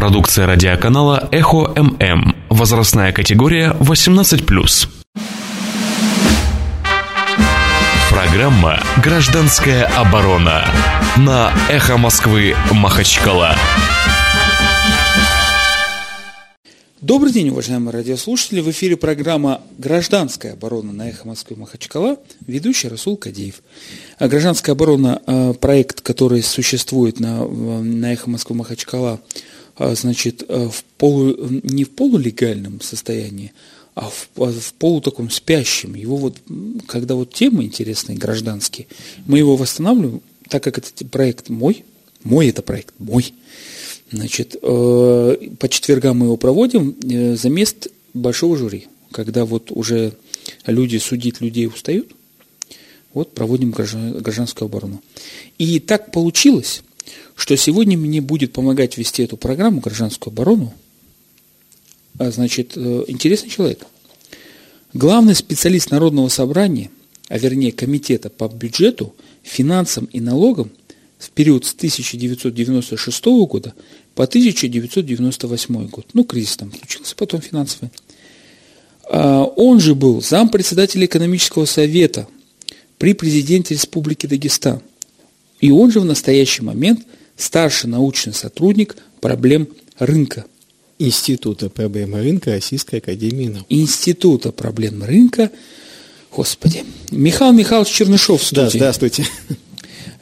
Продукция радиоканала «Эхо ММ». Возрастная категория 18+. Программа «Гражданская оборона» на «Эхо Москвы» Махачкала. Добрый день, уважаемые радиослушатели. В эфире программа «Гражданская оборона» на «Эхо Москвы» Махачкала. Ведущий Расул Кадеев. А «Гражданская оборона» – проект, который существует на, на «Эхо Москвы» Махачкала, значит, в полу, не в полулегальном состоянии, а в, в полу таком спящем. Его вот, когда вот темы интересные, гражданские, мы его восстанавливаем, так как этот проект мой, мой это проект, мой – Значит, э, по четвергам мы его проводим э, за мест большого жюри, когда вот уже люди судить людей устают, вот проводим гражданскую оборону. И так получилось, что сегодня мне будет помогать вести эту программу гражданскую оборону, а, значит, э, интересный человек. Главный специалист Народного собрания, а вернее комитета по бюджету, финансам и налогам в период с 1996 года по 1998 год. Ну, кризис там случился, потом финансовый. А, он же был зампредседателя экономического совета при президенте Республики Дагестан. И он же в настоящий момент старший научный сотрудник проблем рынка. Института проблем рынка Российской Академии Наук. Института проблем рынка. Господи. Михаил Михайлович Чернышов в студии. Да, здравствуйте.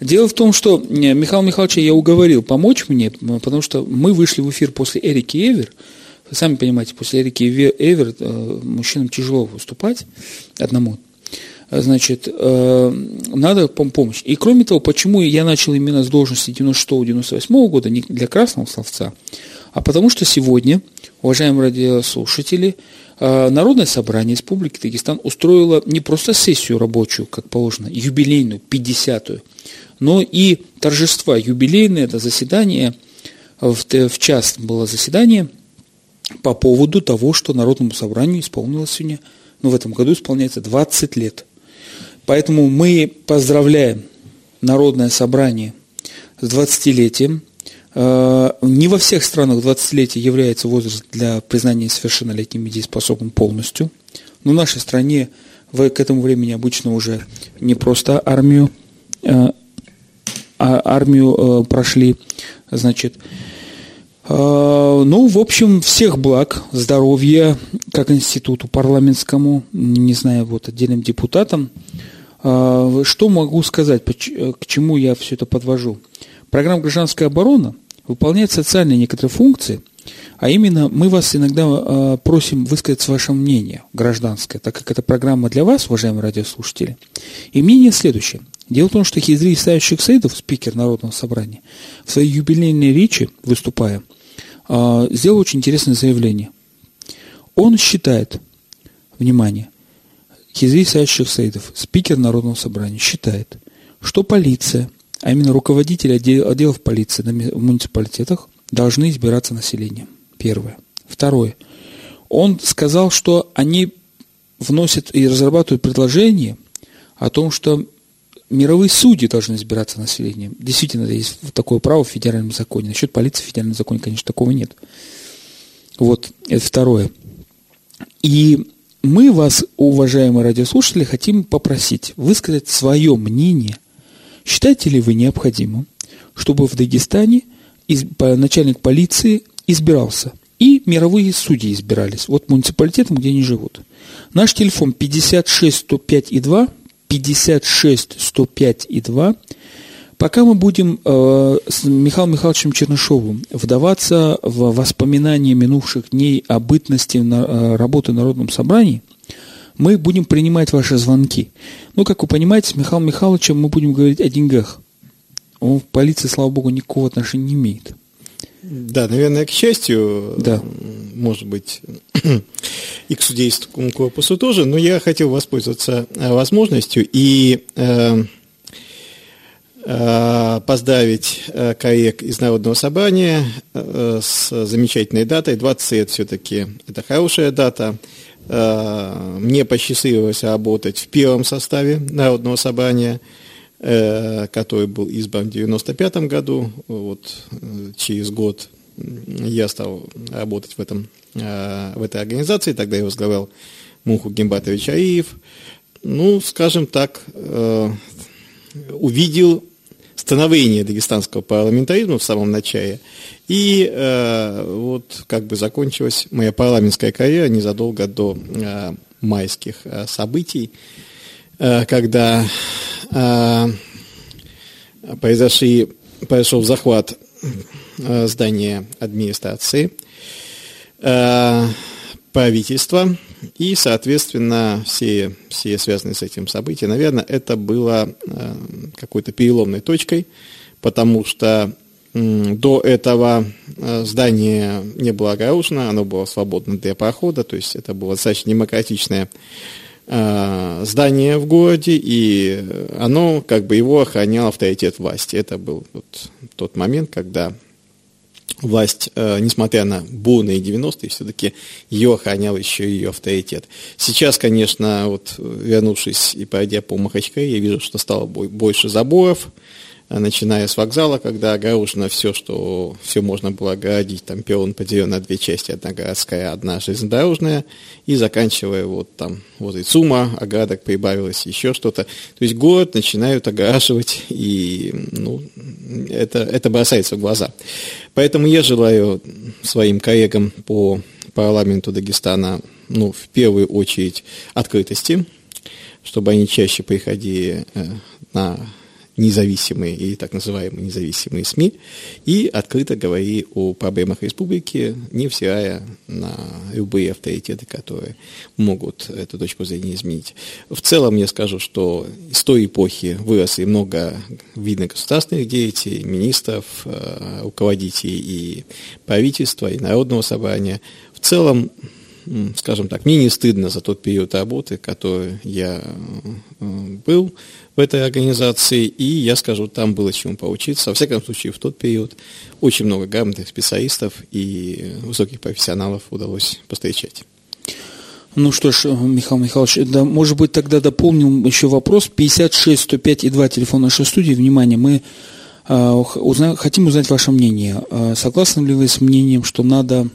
Дело в том, что Михаил Михайловича я уговорил помочь мне, потому что мы вышли в эфир после Эрики Эвер. Вы сами понимаете, после Эрики Эвер э, мужчинам тяжело выступать одному. Значит, э, надо помощь. И кроме того, почему я начал именно с должности 96-98 года, не для красного словца, а потому что сегодня, уважаемые радиослушатели, э, Народное собрание Республики Дагестан устроило не просто сессию рабочую, как положено, юбилейную, 50-ю, но и торжества юбилейные, это заседание, в, в час было заседание по поводу того, что Народному собранию исполнилось сегодня, ну, в этом году исполняется 20 лет. Поэтому мы поздравляем Народное собрание с 20-летием. Э, не во всех странах 20-летие является возраст для признания совершеннолетним недееспособным полностью. Но в нашей стране к этому времени обычно уже не просто армию э, а, армию э, прошли, значит. Ну, в общем, всех благ, здоровья, как институту парламентскому, не знаю, вот отдельным депутатам. Э, что могу сказать, к чему я все это подвожу? Программа «Гражданская оборона» выполняет социальные некоторые функции, а именно мы вас иногда просим высказать ваше мнение гражданское, так как это программа для вас, уважаемые радиослушатели. И мнение следующее. Дело в том, что Хизри Исаевич Саидов, спикер Народного собрания, в своей юбилейной речи, выступая, а, сделал очень интересное заявление. Он считает, внимание, Хизри Исаевич Саидов, спикер Народного собрания, считает, что полиция, а именно руководители отделов полиции в муниципалитетах должны избираться населением. Первое. Второе. Он сказал, что они вносят и разрабатывают предложение о том, что мировые судьи должны избираться населением. Действительно, есть такое право в федеральном законе. Насчет полиции в федеральном законе, конечно, такого нет. Вот, это второе. И мы вас, уважаемые радиослушатели, хотим попросить высказать свое мнение. Считаете ли вы необходимым, чтобы в Дагестане начальник полиции избирался и мировые судьи избирались, вот муниципалитетом, где они живут. Наш телефон 56 105 и 2, 56 105 и 2. Пока мы будем э, с Михаилом Михайловичем Чернышовым вдаваться в воспоминания минувших дней о бытности на, э, работы в Народном собрании, мы будем принимать ваши звонки. Ну, как вы понимаете, с Михаилом Михайловичем мы будем говорить о деньгах. Он в полиции, слава богу, никакого отношения не имеет. Да, наверное, к счастью, да. может быть, и к судейскому корпусу тоже, но я хотел воспользоваться э, возможностью и э, э, поздравить э, коллег из Народного собрания э, с замечательной датой. 20 лет все-таки это хорошая дата. Э, мне посчастливилось работать в первом составе Народного собрания – Э, который был избран в 1995 году, вот через год я стал работать в, этом, в этой организации, тогда я возглавлял Муху Гимбатович Аиев. Ну, скажем так, увидел становление дагестанского парламентаризма в самом начале. И э, вот как бы закончилась моя парламентская карьера незадолго до э, майских э, событий, э, когда э, произошли, произошел захват э, здания администрации, э, правительства и, соответственно, все, все связанные с этим события, наверное, это было э, какой-то переломной точкой, потому что до этого э, здание не было огорожено, оно было свободно для прохода, то есть это было достаточно демократичное э, здание в городе, и оно, как бы его охранял авторитет власти. Это был вот тот момент, когда власть, э, несмотря на бурные 90-е, все-таки ее охранял еще ее авторитет. Сейчас, конечно, вот вернувшись и пройдя по Махачкале, я вижу, что стало больше заборов, начиная с вокзала, когда огорожено все, что все можно было огородить, там перрон поделен на две части, одна городская, одна железнодорожная, и заканчивая вот там возле ЦУМа, оградок прибавилось, еще что-то. То есть город начинают огораживать, и ну, это, это бросается в глаза. Поэтому я желаю своим коллегам по парламенту Дагестана, ну, в первую очередь, открытости, чтобы они чаще приходили э, на независимые и так называемые независимые СМИ и открыто говори о проблемах республики, невзирая на любые авторитеты, которые могут эту точку зрения изменить. В целом я скажу, что с той эпохи выросли много видных государственных деятелей, министров, э, руководителей и правительства, и народного собрания. В целом скажем так, мне не стыдно за тот период работы, который я был в этой организации, и я скажу, там было чему поучиться. Во всяком случае, в тот период очень много грамотных специалистов и высоких профессионалов удалось встречать. Ну что ж, Михаил Михайлович, да, может быть, тогда дополним еще вопрос. 56 105 и 2 телефон нашей студии. Внимание, мы э, узна, хотим узнать ваше мнение. Э, согласны ли вы с мнением, что надо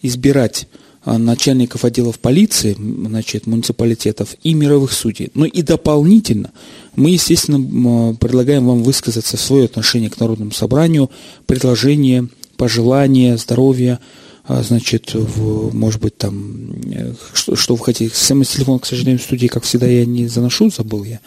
избирать начальников отделов полиции, значит, муниципалитетов и мировых судей. Ну и дополнительно мы, естественно, предлагаем вам высказаться свое отношение к Народному собранию, предложение, пожелания, здоровья, а, значит, в, может быть, там, э, что, что вы хотите. Смс-телефон, к сожалению, в студии, как всегда, я не заношу, забыл я.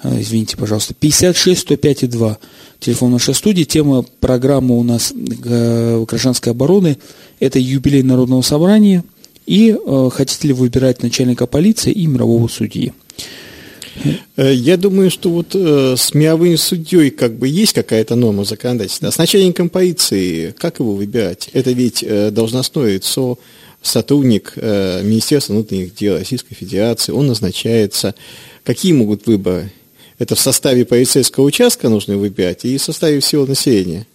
А, извините, пожалуйста. 56 105 и 2. Телефон нашей студии. Тема программы у нас э, гражданской обороны. Это юбилей Народного собрания. И э, хотите ли выбирать начальника полиции и мирового судьи? Э, я думаю, что вот э, с мировым судьей как бы есть какая-то норма законодательства. А с начальником полиции как его выбирать? Это ведь э, должностное лицо, сотрудник э, Министерства внутренних дел Российской Федерации, он назначается. Какие могут выборы? Это в составе полицейского участка нужно выбирать и в составе всего населения.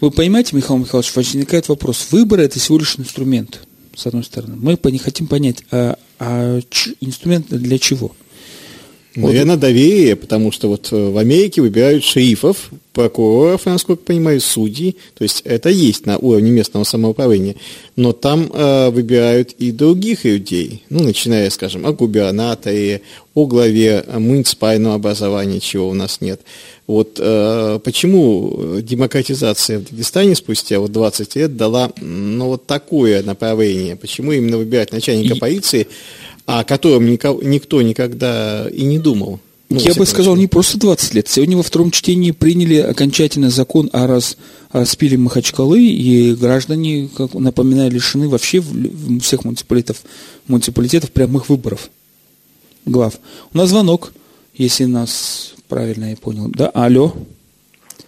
Вы понимаете, Михаил Михайлович, возникает вопрос. Выборы – это всего лишь инструмент, с одной стороны. Мы не хотим понять, а, а инструмент для чего? Наверное, доверие, потому что вот э, в Америке выбирают шерифов, прокуроров, насколько понимаю, судей. То есть это есть на уровне местного самоуправления. Но там э, выбирают и других людей. Ну, начиная, скажем, о губернаторе, о главе муниципального образования, чего у нас нет. Вот э, почему демократизация в Дагестане спустя вот 20 лет дала ну, вот такое направление? Почему именно выбирать начальника и... полиции – о котором никто никогда и не думал. Ну, Я бы сказал, не просто 20 лет. Сегодня во втором чтении приняли окончательно закон о, раз, о распиле Махачкалы, и граждане, как напоминаю, лишены вообще всех муниципалитетов, муниципалитетов прямых выборов глав. У нас звонок, если нас правильно я понял. Да, алло.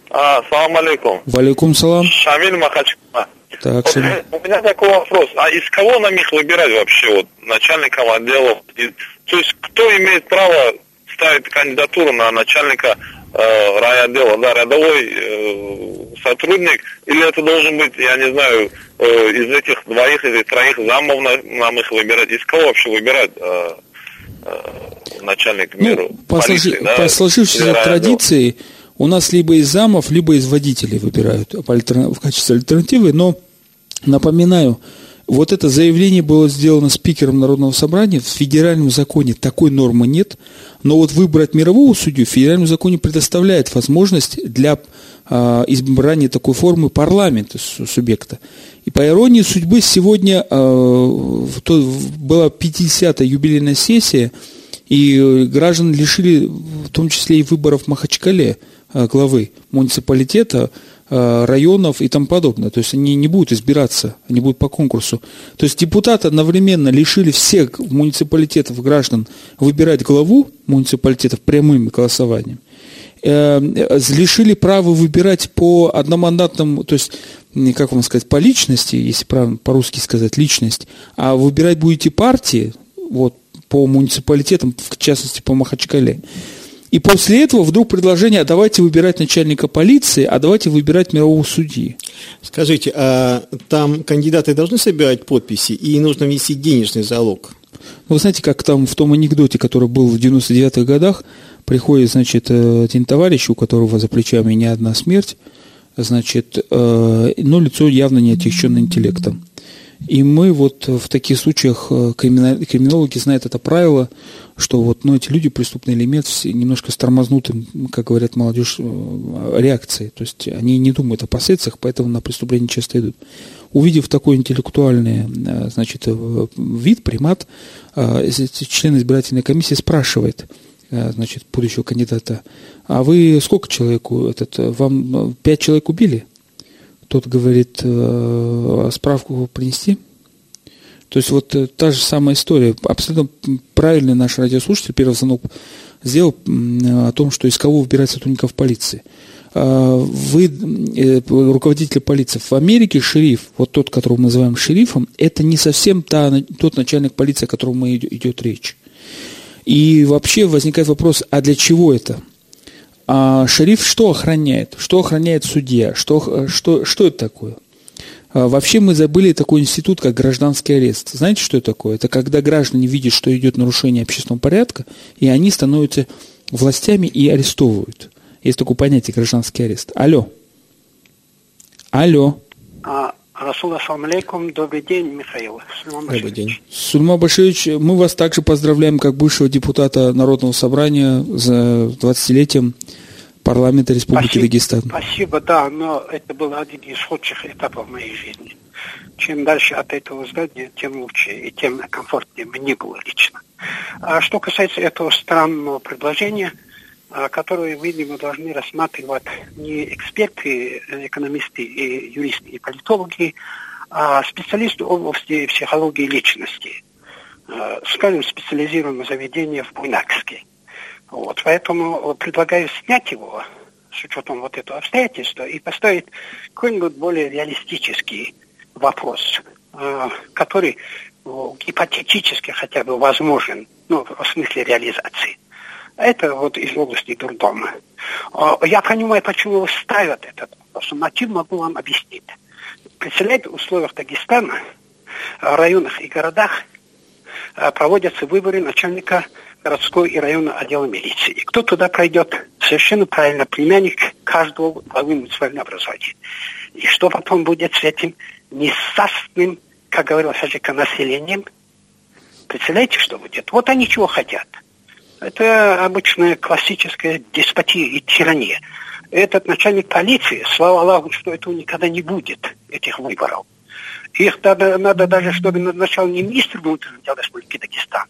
А, салам алейкум. Валейкум салам. Шамиль Махачкала. Так, вот, у меня такой вопрос. А из кого нам их выбирать вообще, вот, начальником отделов? И, то есть, кто имеет право ставить кандидатуру на начальника э, райотдела, да, рядовой э, сотрудник, или это должен быть, я не знаю, э, из этих двоих или троих замов на, нам их выбирать? Из кого вообще выбирать э, э, начальник ну, миру? По, полиции, сложи, да, по сложившейся традиции, у нас либо из замов, либо из водителей выбирают в качестве альтернативы, но Напоминаю, вот это заявление было сделано спикером Народного собрания. В федеральном законе такой нормы нет. Но вот выбрать мирового судью в федеральном законе предоставляет возможность для э, избрания такой формы парламента субъекта. И по иронии судьбы сегодня э, была 50-я юбилейная сессия, и граждан лишили в том числе и выборов в Махачкале главы муниципалитета, Э, районов и тому подобное. То есть они не будут избираться, они будут по конкурсу. То есть депутаты одновременно лишили всех муниципалитетов граждан выбирать главу муниципалитетов прямым голосованием. Э, лишили права выбирать по одномандатному, то есть как вам сказать, по личности, если по-русски сказать, личность, а выбирать будете партии, вот, по муниципалитетам, в частности, по Махачкале. И после этого вдруг предложение, а давайте выбирать начальника полиции, а давайте выбирать мирового судьи. Скажите, а там кандидаты должны собирать подписи и нужно внести денежный залог? Ну, вы знаете, как там в том анекдоте, который был в 99-х годах, приходит, значит, э, один товарищ, у которого за плечами не одна смерть, значит, э, но лицо явно не отягчено интеллектом. И мы вот в таких случаях, э, криминологи знают это правило, что вот ну, эти люди, преступный элемент, немножко с тормознутым, как говорят молодежь, э, реакцией. То есть они не думают о последствиях, поэтому на преступление часто идут. Увидев такой интеллектуальный э, значит, вид, примат, член избирательной комиссии спрашивает, значит, будущего кандидата, а вы сколько человеку, этот, вам пять человек убили? Тот говорит, э, справку принести. То есть вот э, та же самая история. Абсолютно правильный наш радиослушатель первый звонок сделал о том, что из кого выбирать сотрудников полиции. А, вы э, руководитель полиции. В Америке шериф, вот тот, которого мы называем шерифом, это не совсем та, тот начальник полиции, о котором идет речь. И вообще возникает вопрос, а для чего это? А шериф что охраняет? Что охраняет судья? Что, что, что это такое? А, вообще мы забыли такой институт, как гражданский арест. Знаете, что это такое? Это когда граждане видят, что идет нарушение общественного порядка, и они становятся властями и арестовывают. Есть такое понятие гражданский арест. Алло. Алло. А, Расул, ассаламу алейкум. Добрый день, Михаил. Сульман Добрый день. Сульма Башевич, мы вас также поздравляем как бывшего депутата Народного собрания за 20-летием парламента Республики спасибо, Дагестан. Спасибо, да, но это был один из худших этапов моей жизни. Чем дальше от этого здания, тем лучше и тем комфортнее мне было лично. А что касается этого странного предложения – которую, видимо, должны рассматривать не эксперты, э, экономисты, и юристы и политологи, а специалисты области психологии личности. А, скажем, специализированное заведение в Буйнакске. Вот, поэтому предлагаю снять его с учетом вот этого обстоятельства и поставить какой-нибудь более реалистический вопрос, а, который гипотетически хотя бы возможен, ну, в смысле реализации. Это вот из области дурдома. А, я понимаю, почему ставят этот вопрос. Мотив могу вам объяснить. Представляете, в условиях Дагестана, в районах и городах а, проводятся выборы начальника городской и районного отдела милиции. И кто туда пройдет? Совершенно правильно, племянник каждого главы муниципального образования. И что потом будет с этим несастным, как говорил Хаджика, населением? Представляете, что будет? Вот они чего хотят – это обычная классическая деспотия и тирания. Этот начальник полиции, слава Аллаху, что этого никогда не будет, этих выборов. Их надо, надо даже, чтобы назначал не министр внутренних дел Республики Дагестан,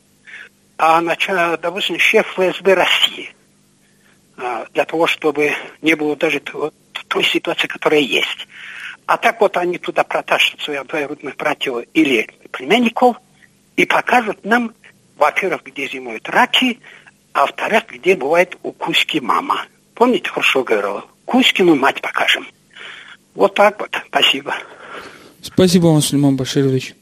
а, начал, допустим, шеф ФСБ России. А, для того, чтобы не было даже той, той ситуации, которая есть. А так вот они туда протащат своих двоюродных братьев или племянников и покажут нам, во-первых, где зимуют раки, а во-вторых, где бывает у Кузьки мама. Помните, хорошо говорила? Кузькину мать покажем. Вот так вот. Спасибо. Спасибо вам, Сулейман Баширович.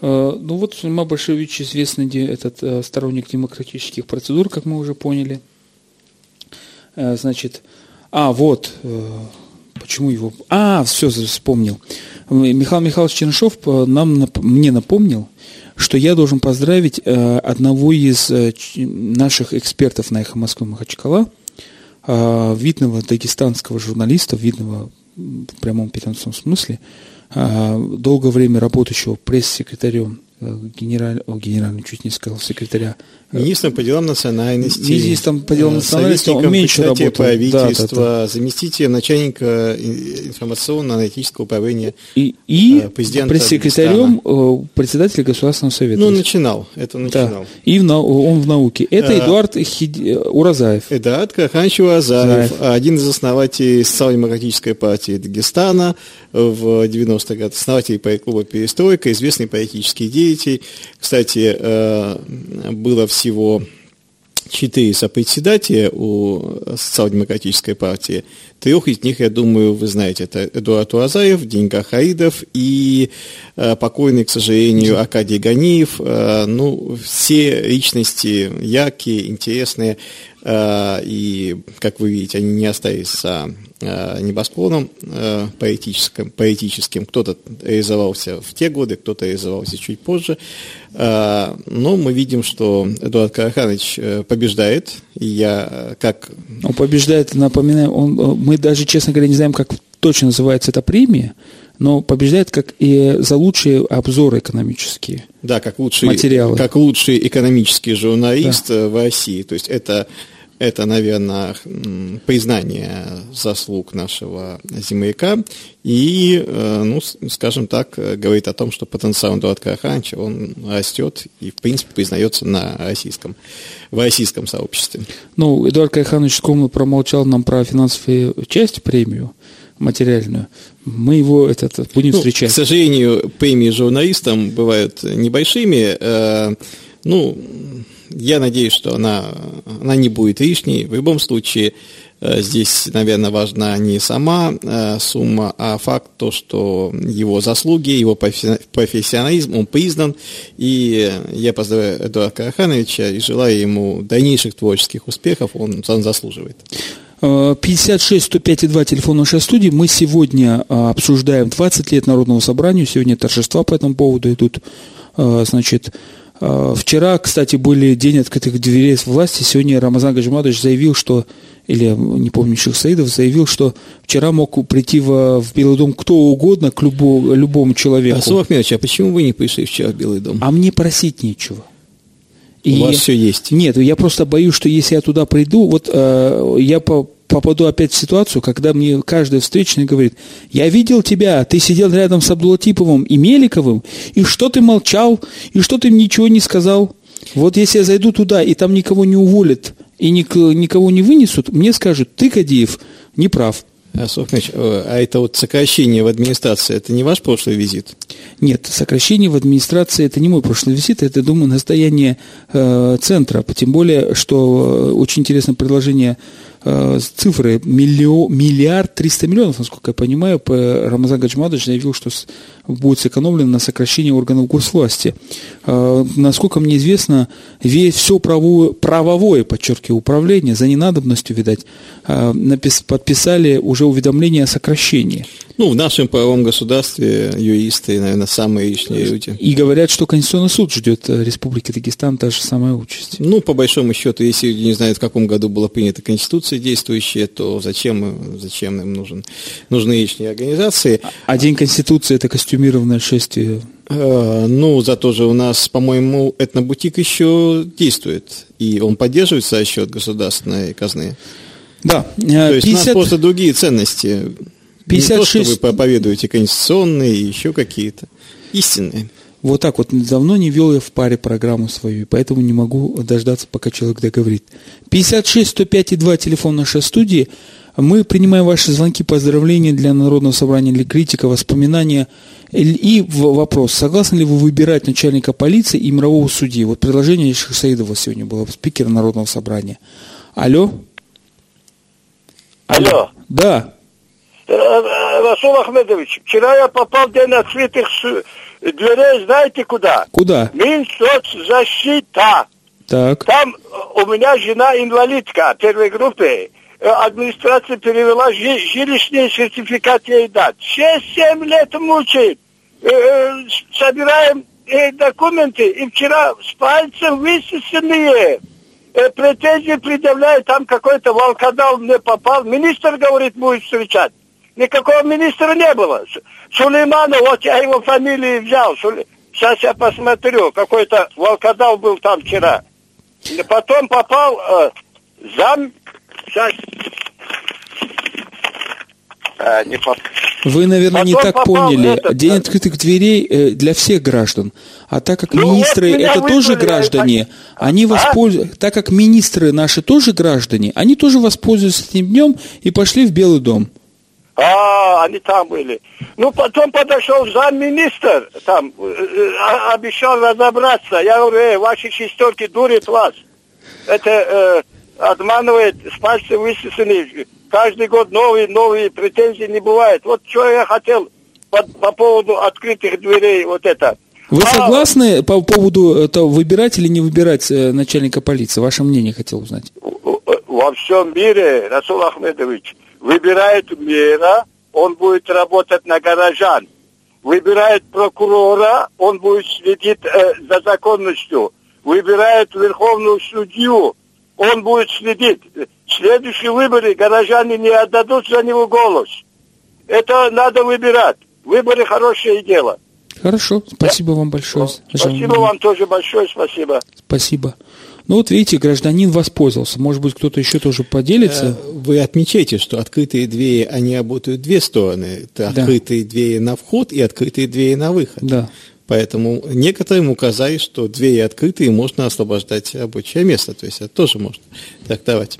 Э, ну вот Сулейман Баширович известный этот э, сторонник демократических процедур, как мы уже поняли. Э, значит, а вот, почему его... А, все, вспомнил. Михаил Михайлович Чернышов нам, мне напомнил, что я должен поздравить э, одного из э, наших экспертов на «Эхо Москвы» Махачкала, э, видного дагестанского журналиста, видного в прямом переносном смысле, долгое время работающего пресс-секретарем генераль, о, генеральный, чуть не сказал, секретаря. Министром по делам национальности. Министром по делам национальности он меньше работал. правительства, да, да, да. заместителем начальника информационно-аналитического управления И, и пресс-секретарем э, председателя Государственного совета. Ну, начинал, это начинал. Да. И в, он в науке. Это а, Эдуард Хид... Уразаев. Эдуард Карханович Уразаев, один из основателей социал-демократической партии Дагестана в 90-х годах, основатель клуба «Перестройка», известный политический деятель. Кстати, э, было всего четыре сопредседателя у социал-демократической партии. Трех из них, я думаю, вы знаете, это Эдуард Уазаев, Деньга Хаидов и э, покойный, к сожалению, Акадий Ганиев. Э, ну, все личности яркие, интересные, э, и, как вы видите, они не остались за Э, небосклоном э, поэтическим, поэтическим. Кто-то реализовался в те годы, кто-то реализовался чуть позже. Э, но мы видим, что Эдуард Караханович побеждает. И я как... Он побеждает, напоминаю, он, мы даже, честно говоря, не знаем, как точно называется эта премия, но побеждает как и за лучшие обзоры экономические. Да, как лучший, материалы. как лучший экономический журналист да. в России. То есть это это, наверное, признание заслуг нашего земляка и, э, ну, скажем так, говорит о том, что потенциал Эдуарда Карахановича, он растет и, в принципе, признается на российском, в российском сообществе. Ну, Эдуард Караханович скромно промолчал нам про финансовую часть, премию материальную, мы его этот, будем ну, встречать. К сожалению, премии журналистам бывают небольшими. Э, ну, я надеюсь, что она, она не будет лишней. В любом случае, э, здесь, наверное, важна не сама э, сумма, а факт то, что его заслуги, его профессионализм, он признан. И я поздравляю Эдуарда Карахановича и желаю ему дальнейших творческих успехов, он, он заслуживает. 56 105 2 телефон нашей студии. Мы сегодня э, обсуждаем 20 лет Народного собрания. Сегодня торжества по этому поводу идут. Значит, вчера, кстати, были день открытых дверей власти. Сегодня Рамазан Гаджимадович заявил, что, или, не помню, Ших Саидов заявил, что вчера мог прийти в, в Белый дом кто угодно, к любому, любому человеку. А, Сулах а почему вы не пришли вчера в Белый дом? А мне просить нечего. И У вас все есть? Нет, я просто боюсь, что если я туда приду, вот э, я по попаду опять в ситуацию, когда мне каждый встречный говорит, я видел тебя, ты сидел рядом с Абдулатиповым и Меликовым, и что ты молчал, и что ты ничего не сказал. Вот если я зайду туда, и там никого не уволят, и никого не вынесут, мне скажут, ты, Кадиев, не прав. А, Сухнович, э, а это вот сокращение в администрации, это не ваш прошлый визит? Нет, сокращение в администрации это не мой прошлый визит, это, думаю, настояние э, центра. Тем более, что э, очень интересное предложение цифры миллион, миллиард триста миллионов, насколько я понимаю, Рамазан Гаджмадович заявил, что будет сэкономлено на сокращении органов госвласти. Э, насколько мне известно, весь все правовое, правовое, подчеркиваю, управление за ненадобностью, видать, э, подписали уже уведомление о сокращении. Ну, в нашем правовом государстве юристы, наверное, самые лишние люди. И говорят, что Конституционный суд ждет э, Республики Дагестан та же самая участь. Ну, по большому счету, если люди не знают, в каком году была принята Конституция действующая, то зачем, зачем им нужен, нужны лишние организации? А День Конституции – это костюмированное шествие э, ну, зато же у нас, по-моему, этнобутик еще действует, и он поддерживается за счет государственной казны. Да. 50... То есть у нас просто другие ценности. 56... Не то, что вы проповедуете конституционные и еще какие-то. Истинные. Вот так вот. Давно не вел я в паре программу свою, поэтому не могу дождаться, пока человек договорит. 56 105 и 2 телефон нашей студии. Мы принимаем ваши звонки, поздравления для Народного собрания, для критика, воспоминания. И вопрос, согласны ли вы выбирать начальника полиции и мирового судьи? Вот предложение Шахсаидова сегодня было, спикера Народного собрания. Алло? Алло. Да. Э, э, Расул Ахмедович, вчера я попал в день открытых дверей, знаете куда? Куда? Минсоцзащита. Так. Там у меня жена инвалидка первой группы. Э, администрация перевела жилищный сертификат ей дать. 6-7 лет мучает. Собираем документы, и вчера с пальцем высосанные. Претензии предъявляют, там какой-то волкодал мне попал. Министр говорит, будет встречать. Никакого министра не было. Сулейманов, вот я его фамилии взял. Сейчас я посмотрю. Какой-то волкодав был там вчера. Потом попал э, зам... Сейчас... А, не поп... Вы, наверное, Потом не так поняли. Этот, День открытых дверей э, для всех граждан. А так как ну, министры вот это тоже граждане, а? они воспользуются, так как министры наши тоже граждане, они тоже воспользуются этим днем и пошли в Белый дом. А, они там были. Ну, потом подошел замминистр, там, э, э, обещал разобраться. Я говорю, эй, ваши шестерки дурят вас. Это э, обманывает, с пальца высосаны. Каждый год новые, новые претензии не бывает. Вот что я хотел по, по поводу открытых дверей, вот это. Вы а, согласны по поводу этого выбирать или не выбирать э, начальника полиции? Ваше мнение хотел узнать. Во всем мире, Расул Ахмедович, выбирает мэра, он будет работать на горожан. Выбирает прокурора, он будет следить э, за законностью. Выбирает верховную судью, он будет следить. Следующие выборы горожане не отдадут за него голос. Это надо выбирать. Выборы хорошее дело. Хорошо, спасибо да? вам большое. Спасибо вам тоже большое, спасибо. Спасибо. Ну вот видите, гражданин воспользовался. Может быть, кто-то еще тоже поделится? Э, вы отмечаете, что открытые двери, они работают две стороны. Это да. открытые двери на вход и открытые двери на выход. Да. Поэтому некоторым указали, что двери открытые, можно освобождать рабочее место. То есть это тоже можно трактовать.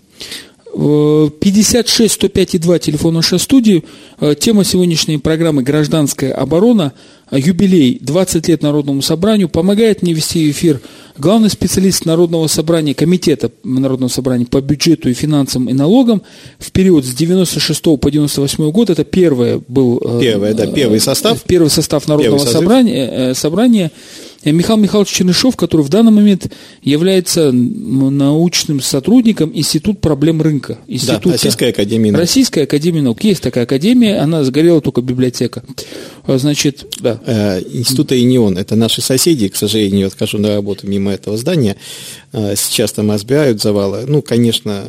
56 105 2 телефон нашей студии. Э, тема сегодняшней программы «Гражданская оборона». Юбилей 20 лет Народному собранию. Помогает мне вести эфир главный специалист Народного собрания, Комитета Народного собрания по бюджету и финансам и налогам в период с 96 по 98 год. Это первое был... Э, первое, да, первый состав. Первый состав Народного первый собрания, собрания Э, Михаил Михайлович Чернышов, который в данный момент является научным сотрудником Института проблем рынка. Института да, Российская академия наук. Российская академия наук. Есть такая академия, она сгорела только библиотека. А, значит, да. Э, Института ИНИОН – это наши соседи, к сожалению, вот хожу на работу мимо этого здания. Э, сейчас там разбирают завалы. Ну, конечно,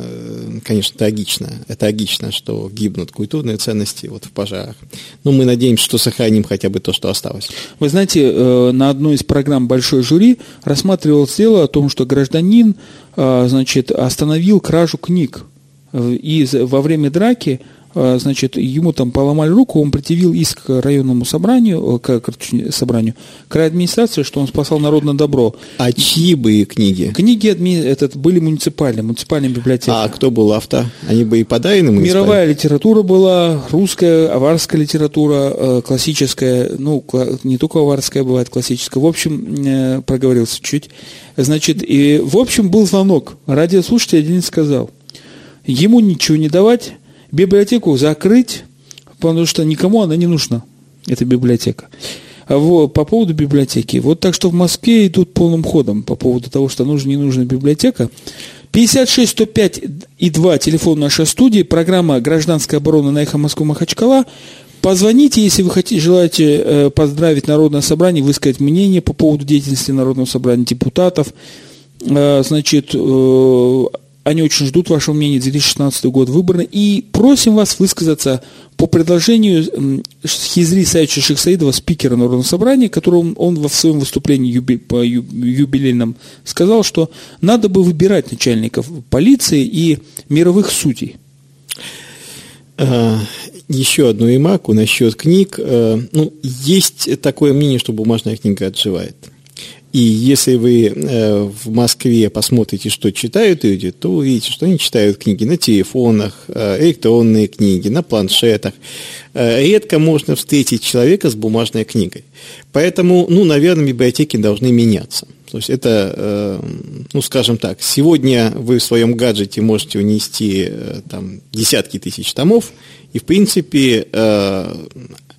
конечно, трагично. Это трагично, что гибнут культурные ценности вот в пожарах. Но мы надеемся, что сохраним хотя бы то, что осталось. Вы знаете, на одной из программ программ «Большой жюри» рассматривалось дело о том, что гражданин а, значит, остановил кражу книг. И во время драки значит, ему там поломали руку, он предъявил иск к районному собранию, к, к собранию, к администрации, что он спасал народное добро. А чьи были книги? Книги адми... этот, были муниципальные, муниципальная библиотека. А кто был автор? Они были подарены Мировая литература была, русская, аварская литература, э, классическая, ну, не только аварская бывает, классическая. В общем, э, проговорился чуть. Значит, и, в общем, был звонок. Радиослушатель один сказал, ему ничего не давать, библиотеку закрыть, потому что никому она не нужна, эта библиотека. А вот, по поводу библиотеки. Вот так что в Москве идут полным ходом по поводу того, что нужна, не нужна библиотека. 56 105 и 2, телефон нашей студии, программа «Гражданская оборона» на эхо Москвы Махачкала. Позвоните, если вы хотите, желаете э, поздравить Народное собрание, высказать мнение по поводу деятельности Народного собрания депутатов. Э, значит, э, они очень ждут вашего мнения, 2016 год выборы, и просим вас высказаться по предложению Хизри Саича Шихсаидова, спикера Народного собрания, которому он в своем выступлении юби, по юбилейном сказал, что надо бы выбирать начальников полиции и мировых судей. А, еще одну имаку насчет книг. А, ну, есть такое мнение, что бумажная книга отживает. И если вы э, в Москве посмотрите, что читают люди, то увидите, что они читают книги на телефонах, э, электронные книги, на планшетах. Э, редко можно встретить человека с бумажной книгой. Поэтому, ну, наверное, библиотеки должны меняться. То есть это, ну, скажем так, сегодня вы в своем гаджете можете унести там, десятки тысяч томов, и, в принципе,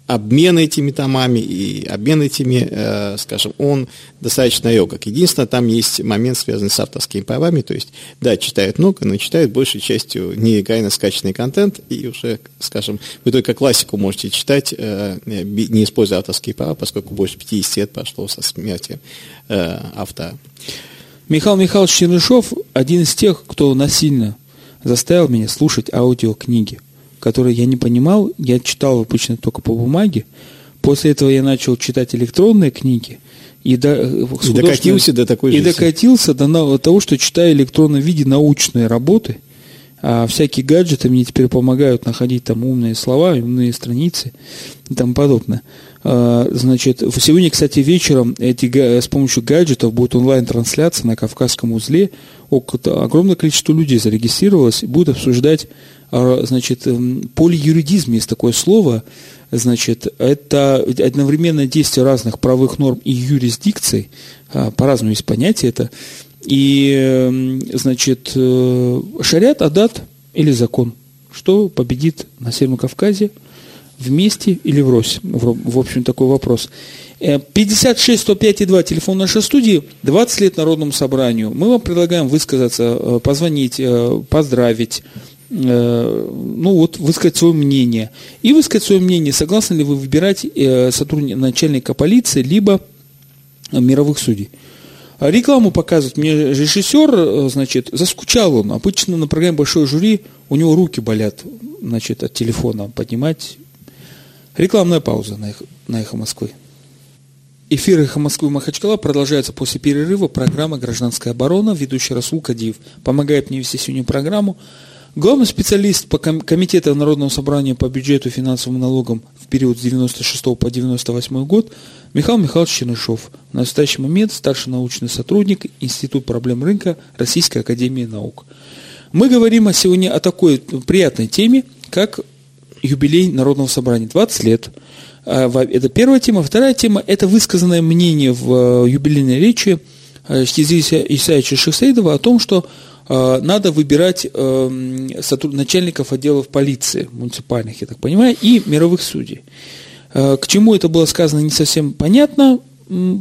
обмен этими томами и обмен этими, э, скажем, он достаточно легок. Единственное, там есть момент, связанный с авторскими правами, то есть, да, читают много, но читают большей частью нелегально скачанный контент, и уже, скажем, вы только классику можете читать, э, не используя авторские права, поскольку больше 50 лет прошло со смерти э, автора. Михаил Михайлович Чернышов один из тех, кто насильно заставил меня слушать аудиокниги которые я не понимал, я читал обычно только по бумаге. После этого я начал читать электронные книги. И, до, и докатился до такой И жизни. докатился до того, что читаю в электронном виде научные работы. А всякие гаджеты мне теперь помогают находить там умные слова, умные страницы и тому подобное. А, значит, сегодня, кстати, вечером эти, с помощью гаджетов будет онлайн-трансляция на Кавказском узле. Огромное количество людей зарегистрировалось. И будут обсуждать а, значит, эм, полиюридизм есть такое слово, значит, это одновременное действие разных правовых норм и юрисдикций, а, по-разному есть понятие это, и, эм, значит, э, шариат, адат или закон, что победит на Северном Кавказе, вместе или врозь? В, общем, такой вопрос. 56 105 и 2, телефон нашей студии, 20 лет Народному собранию. Мы вам предлагаем высказаться, э, позвонить, э, поздравить, ну вот, высказать свое мнение. И высказать свое мнение, согласны ли вы выбирать сотрудника, начальника полиции, либо мировых судей. Рекламу показывает мне режиссер, э, значит, заскучал он. Обычно на программе «Большой жюри» у него руки болят, значит, от телефона поднимать. Рекламная пауза на «Эхо, на эхо Москвы». Эфир «Эхо Москвы» Махачкала продолжается после перерыва. Программа «Гражданская оборона». Ведущий Расул Кадиев помогает мне вести сегодня программу. Главный специалист по Комитету Народного собрания по бюджету и финансовым налогам в период с 96 по 98 год Михаил Михайлович Чернышов. В настоящий момент старший научный сотрудник Института проблем рынка Российской Академии Наук. Мы говорим сегодня о такой приятной теме, как юбилей Народного собрания. 20 лет. А, это первая тема. Вторая тема – это высказанное мнение в э, юбилейной речи э, Исаевича Шехсейдова о том, что Э, надо выбирать э, начальников отделов полиции муниципальных, я так понимаю, и мировых судей. К чему это было сказано, не совсем понятно.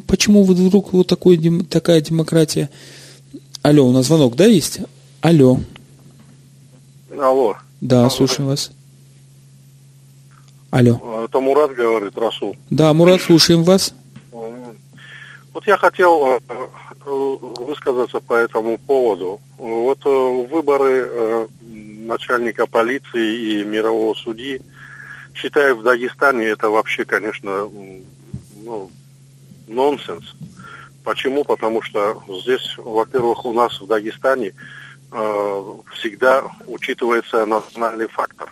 Почему вдруг вот такой, такая демократия? Алло, у нас звонок, да, есть? Алло. Алло. Да, Алло. слушаем вас. Алло. Это Мурат говорит, Расул. Да, Мурат, слушаем вас. Вот я хотел высказаться по этому поводу. Вот э, выборы э, начальника полиции и мирового судьи, считаю, в Дагестане это вообще, конечно, ну, нонсенс. Почему? Потому что здесь, во-первых, у нас в Дагестане э, всегда учитывается национальный фактор.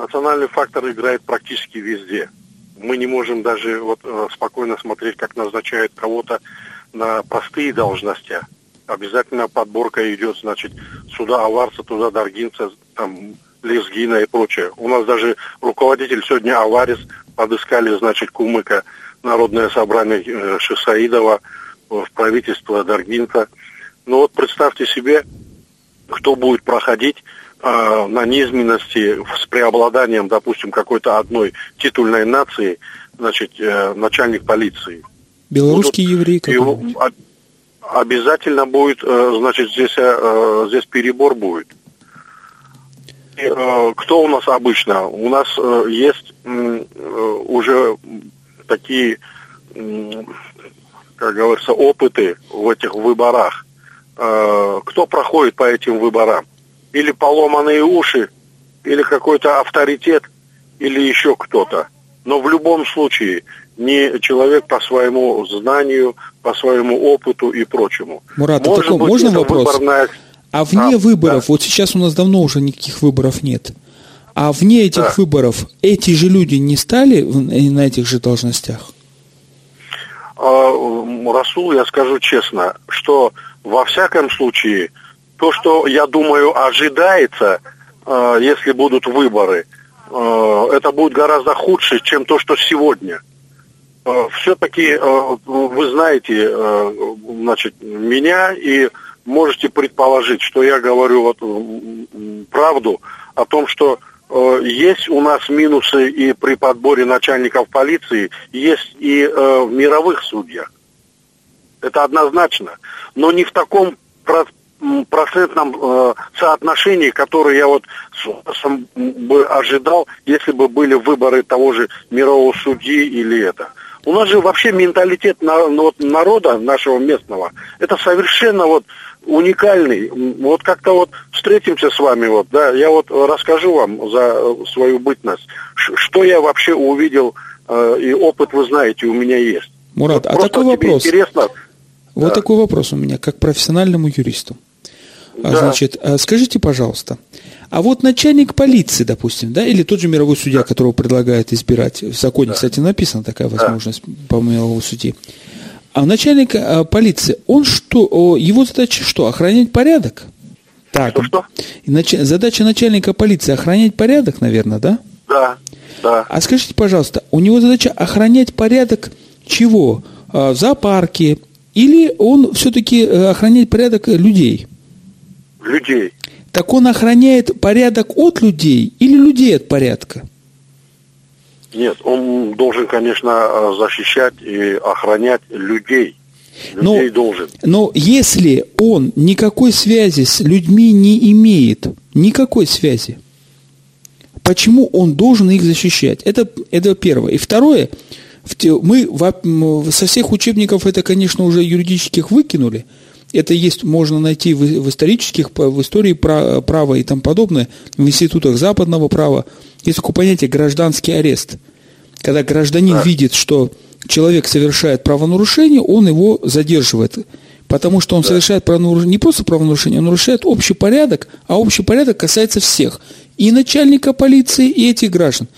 Национальный фактор играет практически везде – мы не можем даже вот э, спокойно смотреть, как назначают кого-то на простые должности. Обязательно подборка идет, значит, сюда аварца, туда даргинца, там, лезгина и прочее. У нас даже руководитель сегодня аварис подыскали, значит, Кумыка, Народное собрание э, Шисаидова в правительство Даргинца. Ну вот представьте себе, кто будет проходить э, на низменности с преобладанием, допустим, какой-то одной титульной нации, значит, э, начальник полиции. Белорусский Будут, еврей его, Обязательно будет, э, значит, здесь, э, здесь перебор будет. И, э, кто у нас обычно? У нас э, есть э, уже такие, э, как говорится, опыты в этих выборах. Э, кто проходит по этим выборам? Или поломанные уши, или какой-то авторитет, или еще кто-то. Но в любом случае не человек по своему знанию, по своему опыту и прочему. Мурат, а Может такой, быть, можно вопрос? Выборная... А вне а, выборов, да. вот сейчас у нас давно уже никаких выборов нет. А вне этих да. выборов эти же люди не стали на этих же должностях? А, Расул, я скажу честно, что во всяком случае то, что, я думаю, ожидается, э, если будут выборы, э, это будет гораздо худше, чем то, что сегодня. Э, Все-таки вы знаете, значит, меня и можете предположить, что я говорю вот правду о том, что есть у нас минусы и при подборе начальников полиции, есть и в мировых судьях. Это однозначно. Но не в таком процентном э, соотношении, которое я вот бы ожидал, если бы были выборы того же мирового судьи или это. У нас же вообще менталитет на, ну, вот, народа нашего местного, это совершенно вот уникальный. Вот как-то вот встретимся с вами, вот, да, я вот расскажу вам за э, свою бытность, что я вообще увидел, э, и опыт, вы знаете, у меня есть. Мурат, вот а такой вопрос. Интересно. Вот да. такой вопрос у меня, как профессиональному юристу. А, да. Значит, а скажите, пожалуйста, а вот начальник полиции, допустим, да, или тот же мировой судья, которого предлагают избирать, в законе, да. кстати, написана такая возможность да. по мировому судье. А начальник а, полиции, он что, его задача что, охранять порядок? Так, что, что? задача начальника полиции охранять порядок, наверное, да? Да, да. А скажите, пожалуйста, у него задача охранять порядок чего? В зоопарке? Или он все-таки э, охраняет порядок людей? Людей. Так он охраняет порядок от людей или людей от порядка? Нет, он должен, конечно, защищать и охранять людей. Людей но, должен. Но если он никакой связи с людьми не имеет, никакой связи, почему он должен их защищать? Это, это первое. И второе, мы со всех учебников это, конечно, уже юридических выкинули – это есть, можно найти в, в исторических, в истории права и тому подобное, в институтах западного права. Есть такое понятие гражданский арест. Когда гражданин да. видит, что человек совершает правонарушение, он его задерживает. Потому что он да. совершает правонарушение, не просто правонарушение, он нарушает общий порядок, а общий порядок касается всех. И начальника полиции, и этих граждан.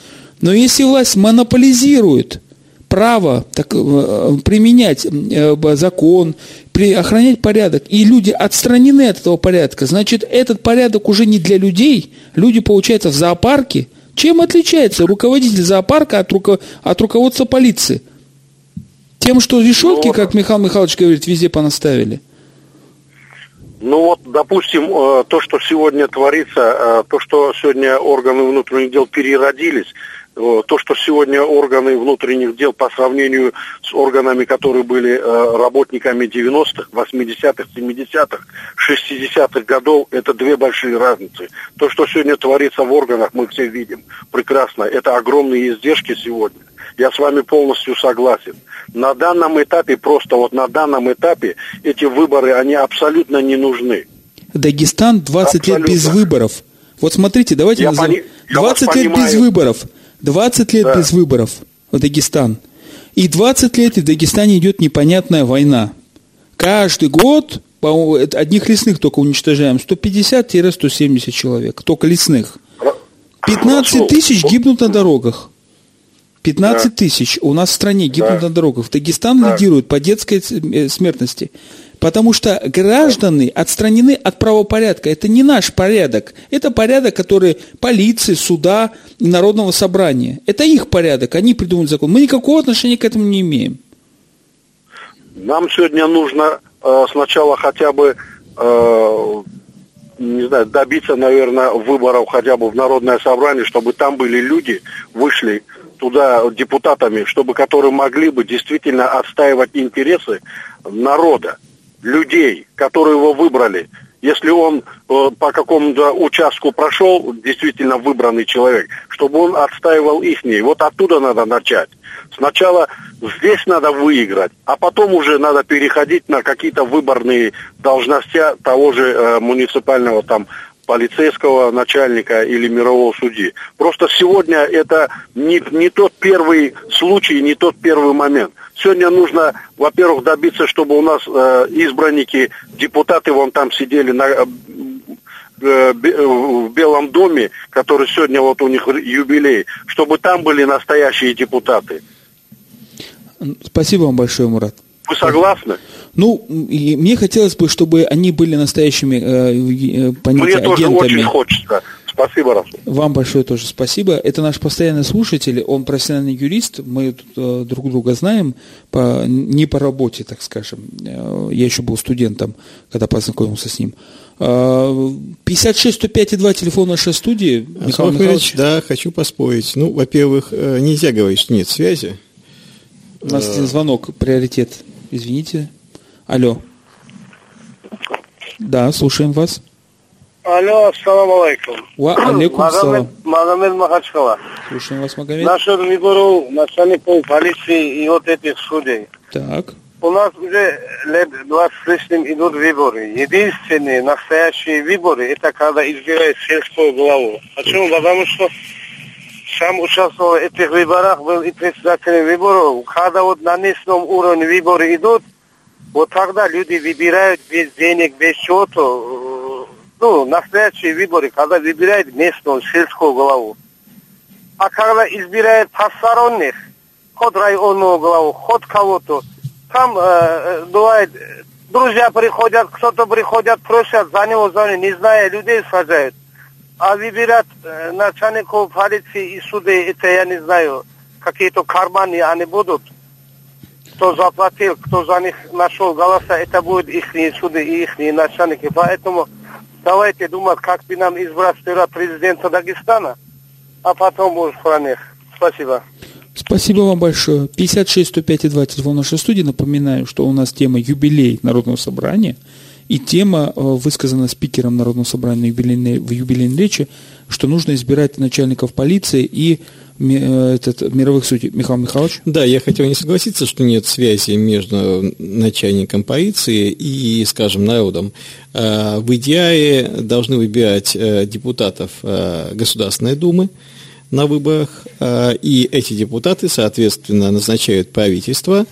Но если власть монополизирует право так, э, применять э, закон, охранять порядок, и люди отстранены от этого порядка, значит, этот порядок уже не для людей, люди, получается, в зоопарке. Чем отличается руководитель зоопарка от, руко, от руководства полиции? Тем, что решетки, ну, как Михаил Михайлович говорит, везде понаставили. Ну вот, допустим, э, то, что сегодня творится, то, что сегодня органы внутренних дел переродились, Э, то, что сегодня органы внутренних дел по сравнению с органами, которые были э, работниками 90-х, 80-х, 70-х, 60-х годов, это две большие разницы. То, что сегодня творится в органах, мы все видим прекрасно. Это огромные издержки сегодня. Я с вами полностью согласен. На данном этапе, просто вот на данном этапе, эти выборы, они абсолютно не нужны. Дагестан 20 абсолютно. лет без выборов. Вот смотрите, давайте я назовем. Пони... 20 лет без выборов. 20 лет да. без выборов в Дагестан. И 20 лет в Дагестане идет непонятная война. Каждый год одних лесных только уничтожаем 150-170 человек, только лесных. 15 тысяч гибнут на дорогах. 15 да. тысяч у нас в стране гибнут да. на дорогах. Дагестан да. лидирует по детской э, смертности. Потому что граждане отстранены от правопорядка. Это не наш порядок. Это порядок, который полиции, суда и народного собрания. Это их порядок. Они придумали закон. Мы никакого отношения к этому не имеем. Нам сегодня нужно э, сначала хотя бы э, не знаю, добиться, наверное, выборов хотя бы в народное собрание, чтобы там были люди, вышли туда депутатами, чтобы которые могли бы действительно отстаивать интересы народа людей, которые его выбрали, если он э, по какому-то участку прошел, действительно выбранный человек, чтобы он отстаивал их. Вот оттуда надо начать. Сначала здесь надо выиграть, а потом уже надо переходить на какие-то выборные должности того же э, муниципального там полицейского начальника или мирового судьи. Просто сегодня это не, не тот первый случай, не тот первый момент. Сегодня нужно, во-первых, добиться, чтобы у нас э, избранники, депутаты вон там сидели на, э, э, в Белом доме, который сегодня вот у них юбилей, чтобы там были настоящие депутаты. Спасибо вам большое, Мурат. Вы согласны? Ну, и мне хотелось бы, чтобы они были настоящими э, э, понятия, Мне тоже агентами. очень хочется. Спасибо, Раф. Вам большое тоже спасибо. Это наш постоянный слушатель, он профессиональный юрист, мы тут, э, друг друга знаем, по, не по работе, так скажем. Э, я еще был студентом, когда познакомился с ним. 56 105 2 телефон нашей студии. Михаил Михайлович, да, хочу поспорить. Ну, во-первых, э, нельзя говорить, что нет связи. У нас один звонок, приоритет. Извините. Алло. Да, слушаем вас. Алло, ассаламу алейкум. Ва алейкум салам. Магомед Махачкала. Слушаем вас, Магомед. Насчет выборов начальников полиции и вот этих судей. Так. У нас уже лет 20 с лишним идут выборы. Единственные настоящие выборы, это когда избирают сельскую главу. Почему? Потому что сам участвовал в этих выборах, был и председателем выборов. Когда вот на местном уровне выборы идут, вот тогда люди выбирают без денег, без чего-то. Ну, настоящие выборы, когда выбирают местную сельскую главу. А когда избирают посторонних, хоть районную главу, хоть кого-то, там э, бывает, друзья приходят, кто-то приходят, просят за него, за него, не зная, людей сажают. А выбирать э, начальников полиции и суды, это я не знаю, какие-то карманы они будут. Кто заплатил, кто за них нашел голоса, это будут их суды и их начальники. Поэтому давайте думать, как бы нам избрать сперва президента Дагестана, а потом уже них. Спасибо. Спасибо вам большое. 56 105 2 телефон нашей студии. Напоминаю, что у нас тема юбилей Народного собрания. И тема э, высказана спикером Народного собрания юбилейной, в юбилейной речи, что нужно избирать начальников полиции и этот, мировых судей. Михаил Михайлович? Да, я хотел не согласиться, что нет связи между начальником полиции и, скажем, народом. Э, в идеале должны выбирать депутатов Государственной Думы, на выборах, э, и эти депутаты, соответственно, назначают правительство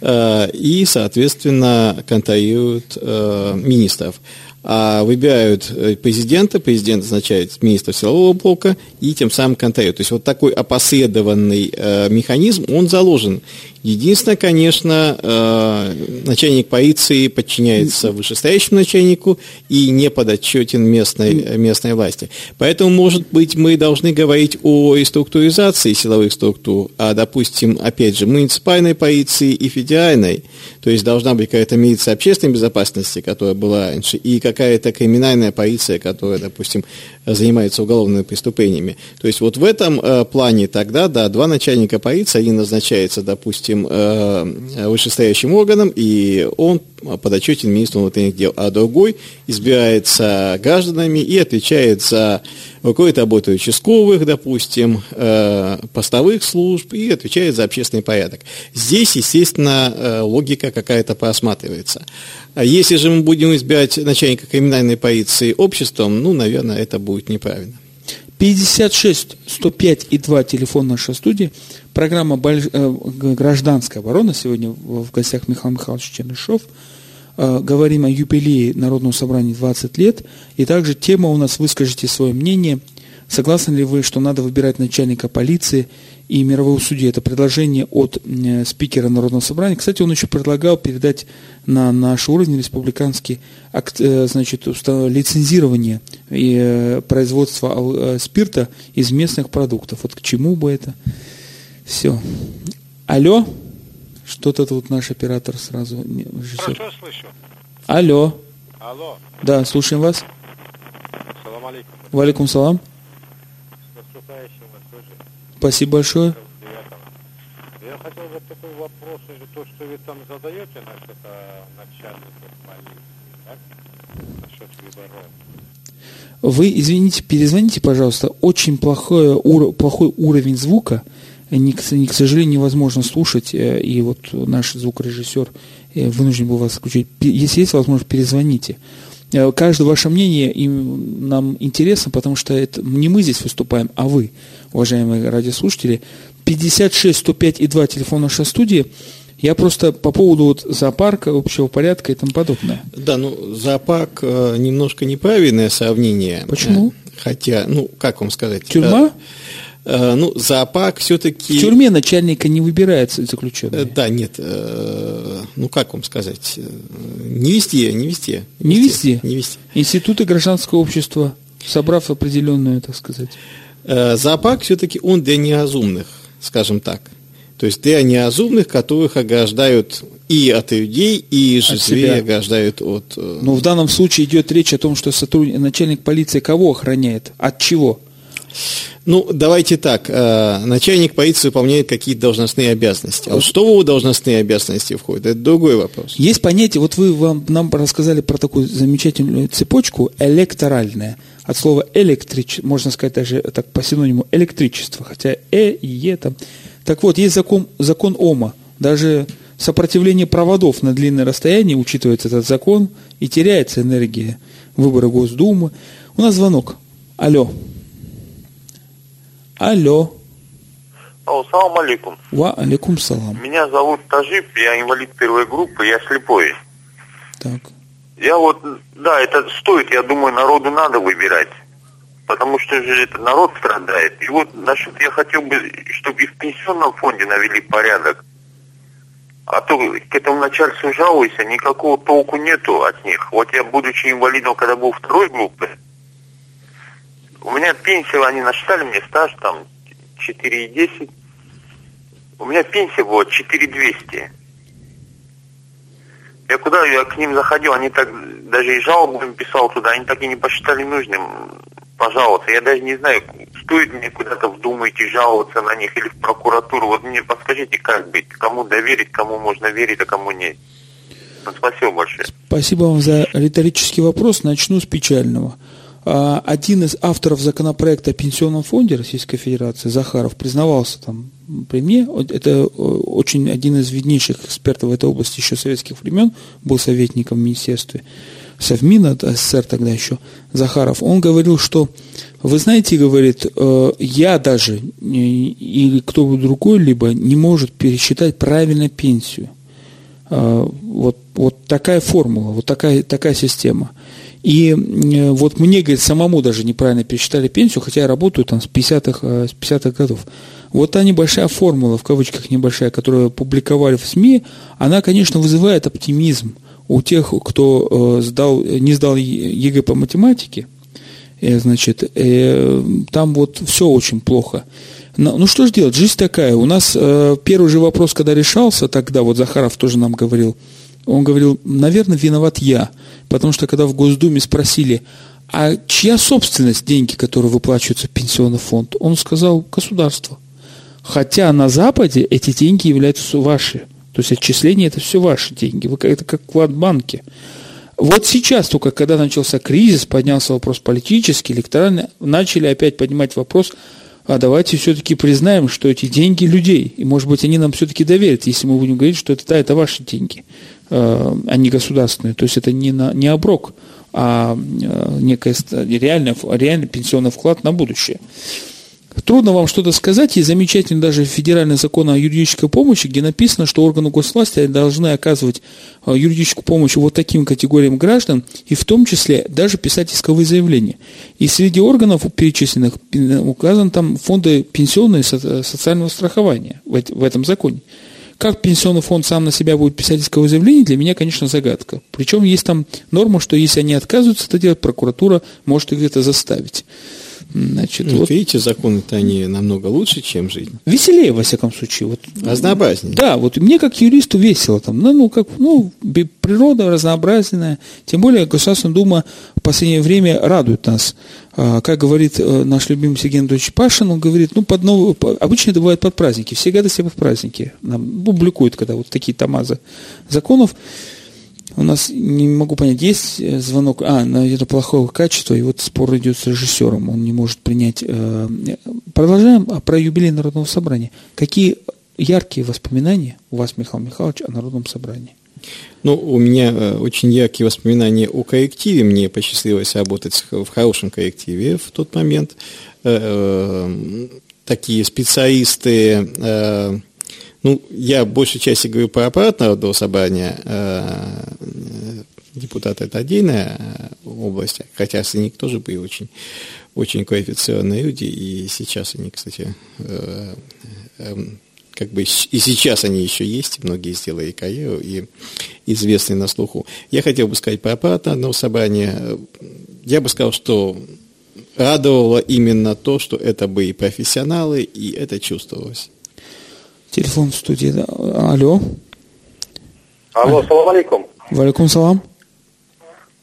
э, и, соответственно, контролируют э, министров а выбирают президента, президент назначает министра силового блока и тем самым контролирует. То есть вот такой опосредованный э, механизм, он заложен Единственное, конечно, э, начальник полиции подчиняется вышестоящему начальнику и не подотчетен местной, местной власти. Поэтому, может быть, мы должны говорить о реструктуризации силовых структур, а, допустим, опять же, муниципальной полиции и федеральной. То есть должна быть какая-то милиция общественной безопасности, которая была раньше, и какая-то криминальная полиция, которая, допустим, занимается уголовными преступлениями. То есть вот в этом э, плане тогда, да, два начальника полиции, один назначается, допустим, э, вышестоящим органом, и он подотчетен министру внутренних дел, а другой избирается гражданами и отвечает за руководит работой участковых, допустим, э, постовых служб и отвечает за общественный порядок. Здесь, естественно, э, логика какая-то просматривается. А если же мы будем избирать начальника криминальной полиции обществом, ну, наверное, это будет неправильно. 56 105 и 2 телефон нашей студии. Программа. Э, «Гражданская оборона». Сегодня в гостях Михаил Михайлович Чернышов. Э, говорим о юбилее Народного собрания 20 лет. И также тема у нас «Выскажите свое мнение». Согласны ли вы, что надо выбирать начальника полиции и мирового судьи? Это предложение от э, спикера Народного собрания. Кстати, он еще предлагал передать на наш уровень республиканский акт, значит, лицензирование и производство спирта из местных продуктов. Вот к чему бы это? Все. Алло? Что-то тут наш оператор сразу... Режиссер. Хорошо слышу. Алло. Алло. Да, слушаем вас. Салам алейкум. Валикум салам. Спасибо большое. Я хотел вот такой вопрос, то, что вы там задаете насчет начальников полиции, так? Насчет выборов. Вы, извините, перезвоните, пожалуйста. Очень плохой, ур, плохой уровень звука. Не, к, сожалению, невозможно слушать. Э, и вот наш звукорежиссер э, вынужден был вас включить. Если есть возможность, перезвоните. Э, каждое ваше мнение им, нам интересно, потому что это не мы здесь выступаем, а вы, уважаемые радиослушатели. 56 105 и 2 телефон нашей студии. Я просто по поводу вот зоопарка, общего порядка и тому подобное. Да, ну зоопарк немножко неправильное сравнение. Почему? Хотя, ну, как вам сказать? Тюрьма? Э, ну, зоопарк все-таки... В тюрьме начальника не выбирается заключенный. Э, да, нет. Э, ну, как вам сказать? Не везде, не везде. Не везде? Не везде. Институты гражданского общества, собрав определенную, так сказать. Зоопарк все-таки он для неразумных, скажем так. То есть для неразумных, которых ограждают и от людей, и же зверей ограждают от... Но в данном случае идет речь о том, что сотрудник, начальник полиции кого охраняет? От чего? Ну, давайте так. э, Начальник полиции выполняет какие-то должностные обязанности. А вот что в его должностные обязанности входит, это другой вопрос. Есть понятие, вот вы вам, нам рассказали про такую замечательную цепочку электоральная. От слова электрич, можно сказать даже так по синониму электричество, хотя э и е там. Так вот, есть закон, закон Ома. Даже сопротивление проводов на длинное расстояние учитывается этот закон и теряется энергия выбора Госдумы. У нас звонок. Алло. Алло. Алло, салам алейкум. Ва алейкум салам. Меня зовут Тажип, я инвалид первой группы, я слепой. Так. Я вот, да, это стоит, я думаю, народу надо выбирать. Потому что же это народ страдает. И вот насчет я хотел бы, чтобы и в пенсионном фонде навели порядок. А то к этому начальству жалуйся, никакого толку нету от них. Вот я, будучи инвалидом, когда был второй группы, у меня пенсия, они насчитали мне стаж там 4,10. У меня пенсия была 4,200. Я куда я к ним заходил, они так даже и жалобу им писал туда, они так и не посчитали нужным пожаловаться. Я даже не знаю, стоит мне куда-то в идти жаловаться на них или в прокуратуру. Вот мне подскажите, как быть, кому доверить, кому можно верить, а кому нет. Ну, спасибо большое. Спасибо вам за риторический вопрос. Начну с печального. А, Один из авторов законопроекта о Пенсионном фонде Российской Федерации, Захаров, признавался там при мне. Это э, очень один из виднейших экспертов в этой области еще советских времен, был советником в Министерстве Совмина, СССР тогда еще, Захаров. Он говорил, что, вы знаете, говорит, э, я даже э, или кто другой либо не может пересчитать правильно пенсию. Э, Вот, вот такая формула, вот такая, такая система. И э, вот мне, говорит, самому даже неправильно пересчитали пенсию, хотя я работаю там с 50-х, э, с 50-х годов. Вот та небольшая формула, в кавычках небольшая, которую публиковали в СМИ, она, конечно, вызывает оптимизм у тех, кто э, сдал, не сдал ЕГЭ по математике. Э, Значит, э, там вот все очень плохо. Ну что же делать, жизнь такая. У нас э, первый же вопрос, когда решался, тогда вот Захаров тоже нам говорил, он говорил, наверное, виноват я. Потому что когда в Госдуме спросили, а чья собственность деньги, которые выплачиваются в пенсионный фонд, он сказал, государство. Хотя на Западе эти деньги являются ваши. То есть отчисления это все ваши деньги. Вы Это как вклад в банке. Вот сейчас только, когда начался кризис, поднялся вопрос политический, электоральный, начали опять поднимать вопрос, а давайте все-таки признаем, что эти деньги людей, и может быть они нам все-таки доверят, если мы будем говорить, что это, да, это ваши деньги, э, не государственные. То есть это не, на, не оброк, а э, некая реальный, реальный пенсионный вклад на будущее. Трудно вам что-то сказать. Есть замечательный даже федеральный закон о юридической помощи, где написано, что органы госвласти должны оказывать э, юридическую помощь вот таким категориям граждан, и в том числе даже писать исковые заявления. И среди органов перечисленных указан там фонды пенсионные со- социального страхования в этом законе. Как пенсионный фонд сам на себя будет писать исковое заявление, для меня, конечно, загадка. Причем есть там норма, что если они отказываются это делать, прокуратура может их где-то заставить. Значит, Вот вот видите, законы-то они намного лучше, чем жизнь. веселее, во всяком случае. Вот, Разнообразнее. да, вот мне как юристу весело там, ну, ну как, ну, природа разнообразная, тем более Государственная Дума в последнее время радует нас. А, Как говорит э, наш любимый Сергей Анатольевич Пашин, он говорит, ну, под по- обычно это бывает под праздники, все гадости под праздники. Нам публикуют, когда вот такие томазы законов. У нас, не могу понять, есть э, звонок, а, наверное, плохого качества, и вот спор идет с режиссером, он не может принять. э, Продолжаем а про юбилей Народного собрания. Какие яркие воспоминания у вас, Михаил Михайлович, о Народном собрании? Ну, у меня э, очень яркие воспоминания о коллективе. Мне посчастливилось работать в хорошем коллективе в тот момент. Э, э, Такие специалисты, э, ну, я большей части говорю про аппарат Народного собрания. э, Депутаты – это отдельная э, область, хотя они тоже были очень, очень квалифицированные люди, и сейчас они, кстати, э, как бы и сейчас они еще есть, многие сделали карьеру и известны на слуху. Я хотел бы сказать про аппарат одного собрания. Я бы сказал, что радовало именно то, что это были профессионалы, и это чувствовалось. Телефон в студии. да. Алло. Алло, салам алейкум. Валикум салам.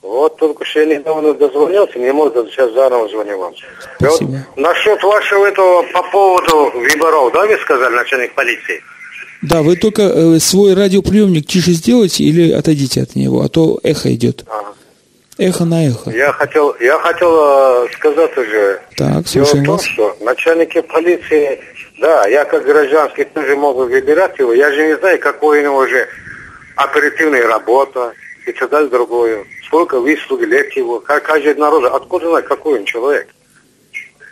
Вот только что я недавно дозвонился, не может, сейчас заново звоню вам. И вот Спасибо. насчет вашего этого по поводу выборов, да, вы сказали, начальник полиции? Да, вы только э, свой радиоприемник тише сделайте или отойдите от него, а то эхо идет. Ага. Эхо на эхо. Я хотел, я хотел э, сказать уже. Так, Дело в слушаем том, вас. что начальники полиции, да, я как гражданский тоже могу выбирать его. Я же не знаю, какой у него же оперативная работа и так далее другое. Сколько выслуг лет его, каждый народ, откуда знать, какой он человек.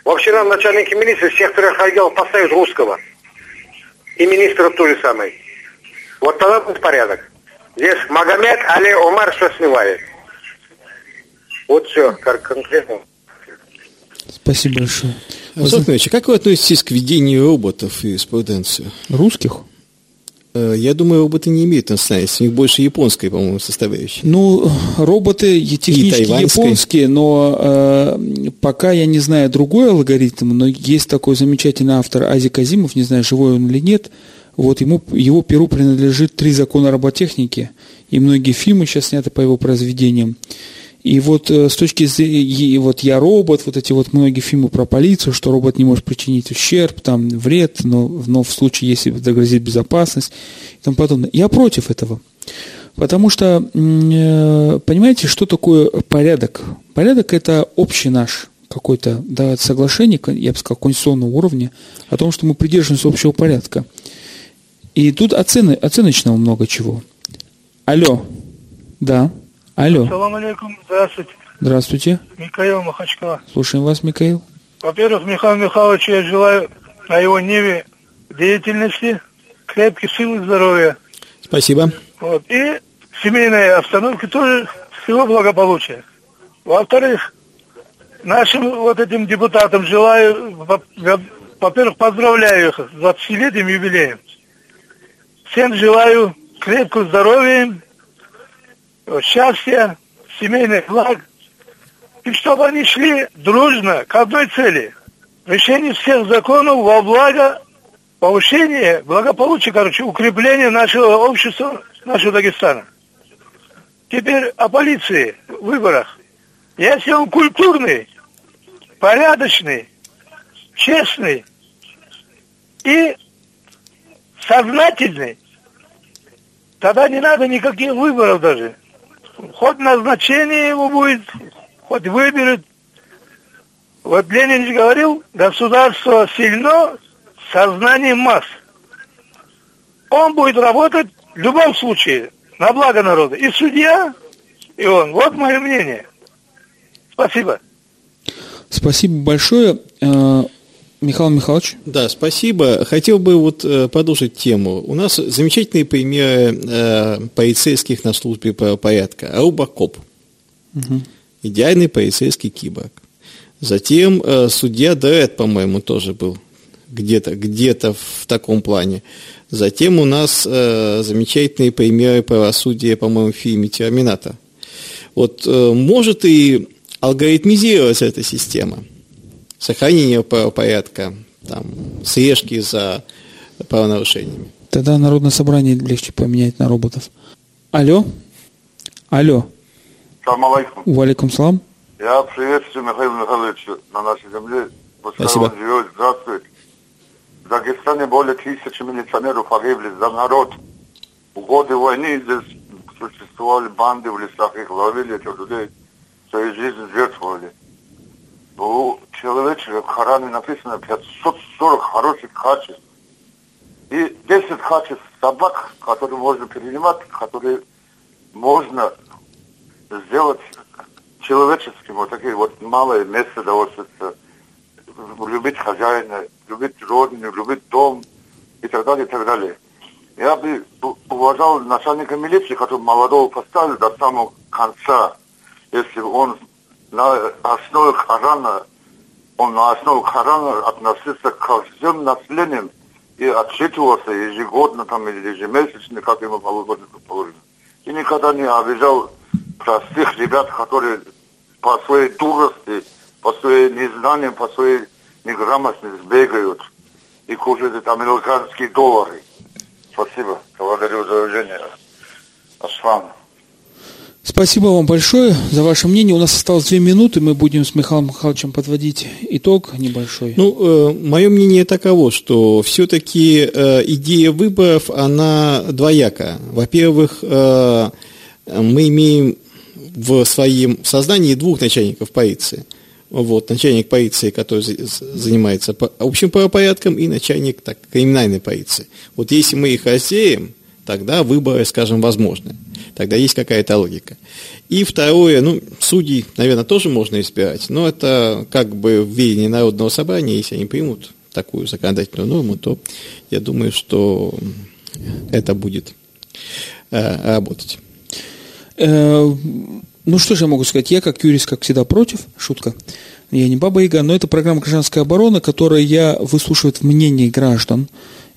Вообще нам начальники милиции всех трех отделов поставят русского. И министра тоже самый. Вот тогда будет порядок. Здесь Магомед Али Умар что снимает. Вот все, как конкретно. Спасибо большое. Александр Иванович, а как вы относитесь к ведению роботов и юриспруденцию? Русских? Э, Я думаю, роботы не имеют национальности, у них больше японской, по-моему, составляющей. Ну, роботы технически японские, но э, пока я не знаю другой алгоритм, но есть такой замечательный автор Ази Казимов, не знаю, живой он или нет. Вот ему, его перу принадлежит три закона роботехники, и многие фильмы сейчас сняты по его произведениям. И вот э, с точки зрения, вот я робот, вот эти вот многие фильмы про полицию, что робот не может причинить ущерб, там, вред, но, но в случае, если догрозит безопасность и тому подобное. Я против этого. Потому что, э, понимаете, что такое порядок? Порядок – это общий наш какой-то да, соглашение, я бы сказал, конституционного уровня, о том, что мы придерживаемся общего порядка. И тут оцены, оценочного много чего. Алло. Да. Алло. Салам алейкум, здравствуйте. Здравствуйте. Михаил Махачкала. Слушаем вас, Михаил. Во-первых, Михаилу Михайловичу я желаю на его ниве деятельности крепких сил и здоровья. Спасибо. Вот. И семейной обстановки тоже всего благополучия. Во-вторых, нашим вот этим депутатам желаю, во- во- во-первых, поздравляю их с 20-летним юбилеем. Всем желаю крепкого здоровья, счастья, семейных благ, и чтобы они шли дружно к одной цели. Решение всех законов во благо повышения благополучия, короче, укрепления нашего общества, нашего Дагестана. Теперь о полиции в выборах. Если он культурный, порядочный, честный и сознательный, тогда не надо никаких выборов даже. Хоть назначение его будет, хоть выберет. Вот Ленин же говорил, государство сильно сознанием масс. Он будет работать в любом случае на благо народа. И судья, и он. Вот мое мнение. Спасибо. Спасибо большое. Михаил Михайлович. Да, спасибо. Хотел бы вот э, продолжить тему. У нас замечательные примеры э, полицейских на службе правопорядка. Робокоп. Идеальный полицейский киборг. Затем э, судья Дред, по-моему, тоже был где-то где в таком плане. Затем у нас э, замечательные примеры правосудия, по-моему, в фильме «Терминатор». Вот э, может и алгоритмизироваться эта система сохранения правопорядка, там, слежки за правонарушениями. Тогда Народное собрание легче поменять на роботов. Алло. Алло. Салам алейкум. Валикум салам. Я приветствую Михаила Михайловича на нашей земле. Пускай Спасибо. он живет, здравствует. В Дагестане более тысячи милиционеров погибли за народ. В годы войны здесь существовали банды в лесах, их ловили, этих людей, свою жизнь жертвовали. У человека в Коране написано 540 хороших качеств. И 10 качеств собак, которые можно перенимать, которые можно сделать человеческим, вот такие вот малые места довольствия, любить хозяина, любить родину, любить дом и так далее, и так далее. Я бы уважал начальника милиции, который молодого поставил до самого конца, если он на основе Корана, он на основе Корана относился ко всем населениям и отчитывался ежегодно там или ежемесячно, как ему положено. И никогда не обижал простых ребят, которые по своей дурости, по своей незнанию, по своей неграмотности бегают и кушают американские доллары. Спасибо. Благодарю за уважение. Аслан. Спасибо вам большое за ваше мнение. У нас осталось две минуты, мы будем с Михаилом Михайловичем подводить итог небольшой. Ну, э, мое мнение таково, что все-таки э, идея выборов, она двояка. Во-первых, э, мы имеем в своем сознании двух начальников полиции. Вот, начальник полиции, который занимается общим правопорядком, и начальник так, криминальной полиции. Вот если мы их разделим, тогда выборы, скажем, возможны. Тогда есть какая-то логика. И второе, ну, судей, наверное, тоже можно избирать, но это как бы в видении Народного собрания, если они примут такую законодательную норму, то я думаю, что это будет э, работать. Э, ну, что же я могу сказать? Я, как юрист, как всегда, против. Шутка. Я не баба Яга, но это программа «Гражданская оборона», которая я выслушивает мнение граждан,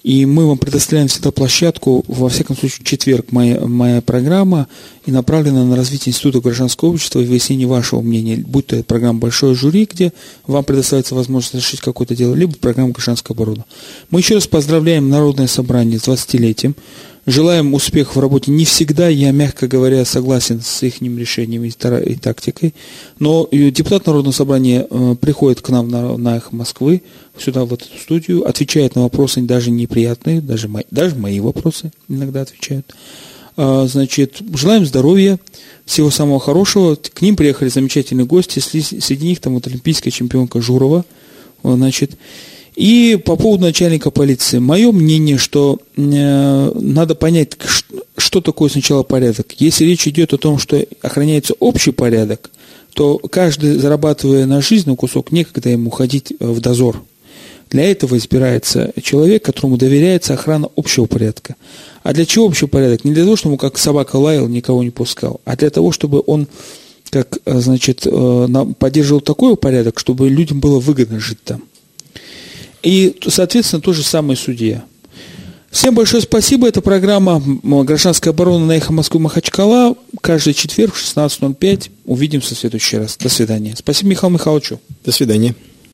и мы вам предоставляем всегда площадку, во всяком случае, четверг моя, моя программа и направлена на развитие Института гражданского общества и выяснение вашего мнения, будь то программа «Большое жюри», где вам предоставляется возможность решить какое-то дело, либо программа «Гражданская оборона». Мы еще раз поздравляем Народное собрание с 20-летием. Желаем успеха в работе. Не всегда я, мягко говоря, согласен с их решениями и, тактикой, но депутат Народного собрания э, приходит к нам на, на их Москвы, сюда, в эту студию, отвечает на вопросы даже неприятные, даже мои, даже мои вопросы иногда отвечают. А, значит, желаем здоровья, всего самого хорошего. К ним приехали замечательные гости, среди них там вот олимпийская чемпионка Журова, значит, и по поводу начальника полиции. Мое мнение, что э, надо понять, что такое сначала порядок. Если речь идет о том, что охраняется общий порядок, то каждый, зарабатывая на жизнь на кусок, некогда ему ходить э, в дозор. Для этого избирается человек, которому доверяется охрана общего порядка. А для чего общий порядок? Не для того, чтобы он как собака лаял, никого не пускал, а для того, чтобы он как, э, значит, поддерживал такой порядок, чтобы людям было выгодно жить там. И, соответственно, то же самое судья. Всем большое спасибо. Это программа «Гражданская оборона» на «Эхо Москвы» Махачкала. Каждый четверг в 16.05. Увидимся в следующий раз. До свидания. Спасибо Михаилу Михайловичу. До свидания.